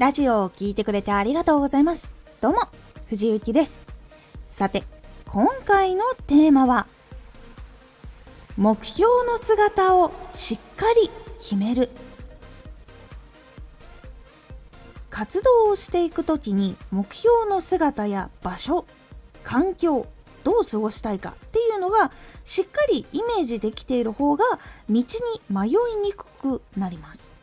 ラジオを聴いてくれてありがとうございます。どうも、藤幸です。さて、今回のテーマは、目標の姿をしっかり決める。活動をしていくときに目標の姿や場所、環境、どう過ごしたいかっていうのがしっかりイメージできている方が道に迷いにくくなります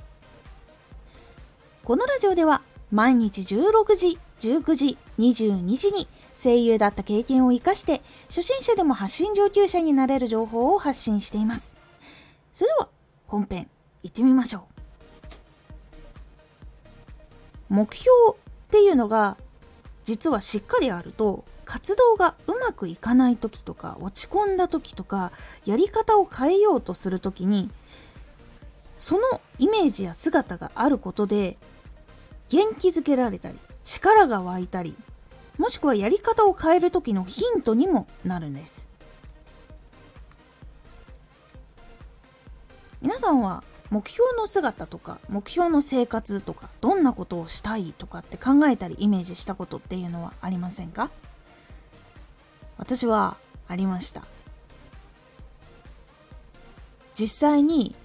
このラジオでは毎日16時19時22時に声優だった経験を生かして初心者でも発信上級者になれる情報を発信しています。それでは本編行ってみましょう。目標っていうのが実はしっかりあると活動がうまくいかない時とか落ち込んだ時とかやり方を変えようとする時にそのイメージや姿があることで元気づけられたり力が湧いたりもしくはやり方を変える時のヒントにもなるんです。皆さんは目標の姿とか目標の生活とかどんなことをしたいとかって考えたりイメージしたことっていうのはありませんか？私はありました。実際に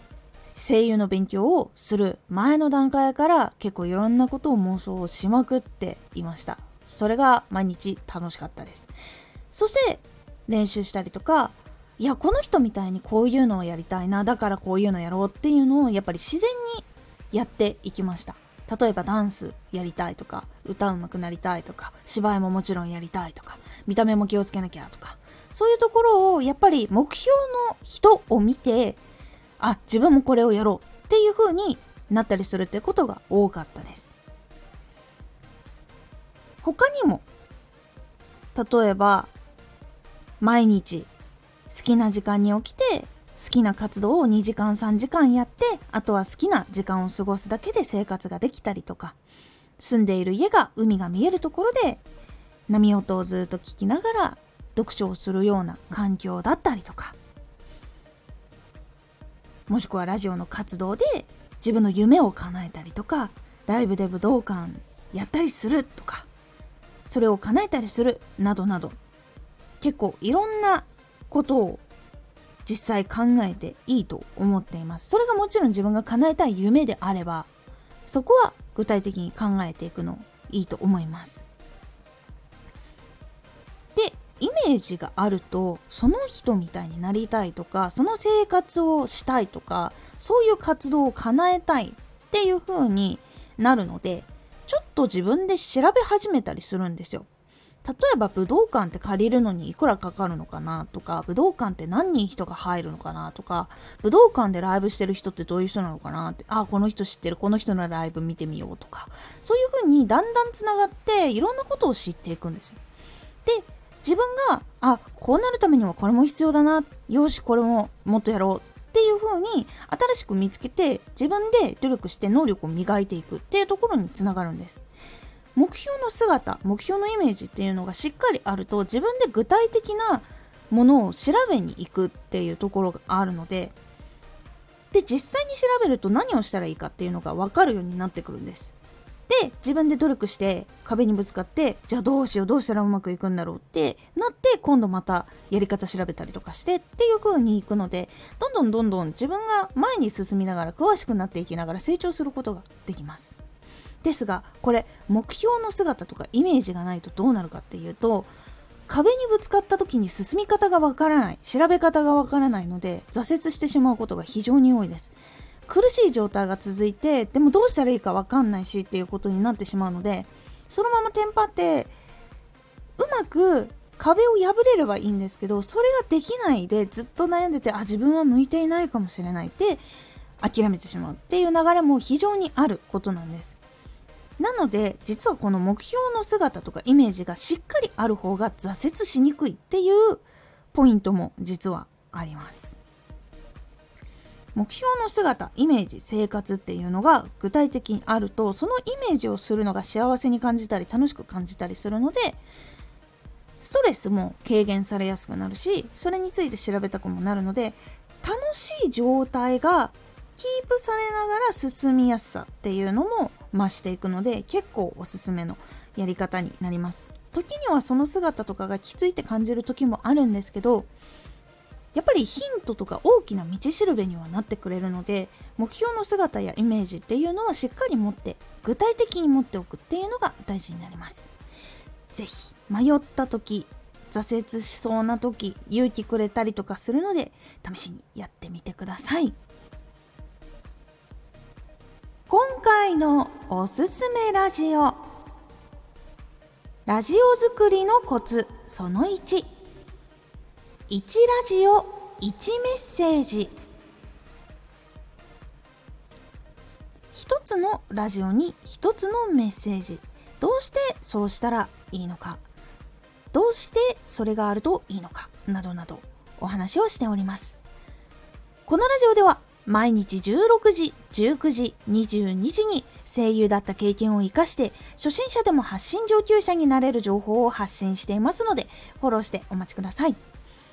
声優の勉強をする前の段階から結構いろんなことを妄想をしまくっていました。それが毎日楽しかったです。そして練習したりとかいやこの人みたいにこういうのをやりたいなだからこういうのやろうっていうのをやっぱり自然にやっていきました。例えばダンスやりたいとか歌うまくなりたいとか芝居ももちろんやりたいとか見た目も気をつけなきゃとかそういうところをやっぱり目標の人を見てあ自分もこれをやろうっていう風になったりするってことが多かったです。他にも例えば毎日好きな時間に起きて好きな活動を2時間3時間やってあとは好きな時間を過ごすだけで生活ができたりとか住んでいる家が海が見えるところで波音をずっと聞きながら読書をするような環境だったりとかもしくはラジオの活動で自分の夢を叶えたりとかライブで武道館やったりするとかそれを叶えたりするなどなど結構いろんなことを実際考えていいと思っています。それがもちろん自分が叶えたい夢であればそこは具体的に考えていくのいいと思います。イメージがあるとその人みたいになりたいとかその生活をしたいとかそういう活動を叶えたいっていう風になるのでちょっと自分で調べ始めたりするんですよ。例えば武道館って借りるのにいくらかかるのかなとか武道館って何人人が入るのかなとか武道館でライブしてる人ってどういう人なのかなってあこの人知ってるこの人のライブ見てみようとかそういう風にだんだんつながっていろんなことを知っていくんですよ。で自分があこうなるためにはこれも必要だなよしこれももっとやろうっていう風に新しく見つけて自分で努力して能力を磨いていくっていうところにつながるんです。目標の姿目標のイメージっていうのがしっかりあると自分で具体的なものを調べに行くっていうところがあるのでで実際に調べると何をしたらいいかっていうのが分かるようになってくるんです。で自分で努力して壁にぶつかってじゃあどうしようどうしたらうまくいくんだろうってなって今度またやり方調べたりとかしてっていう風にいくのでどんどんどんどん自分が前に進みながら詳しくなっていきながら成長することができます。ですがこれ目標の姿とかイメージがないとどうなるかっていうと壁にぶつかった時に進み方がわからない調べ方がわからないので挫折してしまうことが非常に多いです苦しい状態が続いてでもどうしたらいいかわかんないしっていうことになってしまうのでそのままテンパってうまく壁を破れればいいんですけどそれができないでずっと悩んでてあ自分は向いていないかもしれないって諦めてしまうっていう流れも非常にあることなんです。なので実はこの目標の姿とかイメージがしっかりある方が挫折しにくいっていうポイントも実はあります。目標の姿イメージ生活っていうのが具体的にあるとそのイメージをするのが幸せに感じたり楽しく感じたりするのでストレスも軽減されやすくなるしそれについて調べたくもなるので楽しい状態がキープされながら進みやすさっていうのも増していくので結構おすすめのやり方になります。時にはその姿とかがきついって感じる時もあるんですけどやっぱりヒントとか大きな道しるべにはなってくれるので目標の姿やイメージっていうのはしっかり持って具体的に持っておくっていうのが大事になります。是非迷った時挫折しそうな時勇気くれたりとかするので試しにやってみてください。今回のおすすめラジオ。ラジオ作りのコツその1 1ラジオ1メッセージ。一つのラジオに一つのメッセージ。どうしてそうしたらいいのか。どうしてそれがあるといいのか。などなど。お話をしております。このラジオでは毎日16時19時22時に声優だった経験を生かして初心者でも発信上級者になれる情報を発信していますのでフォローしてお待ちください。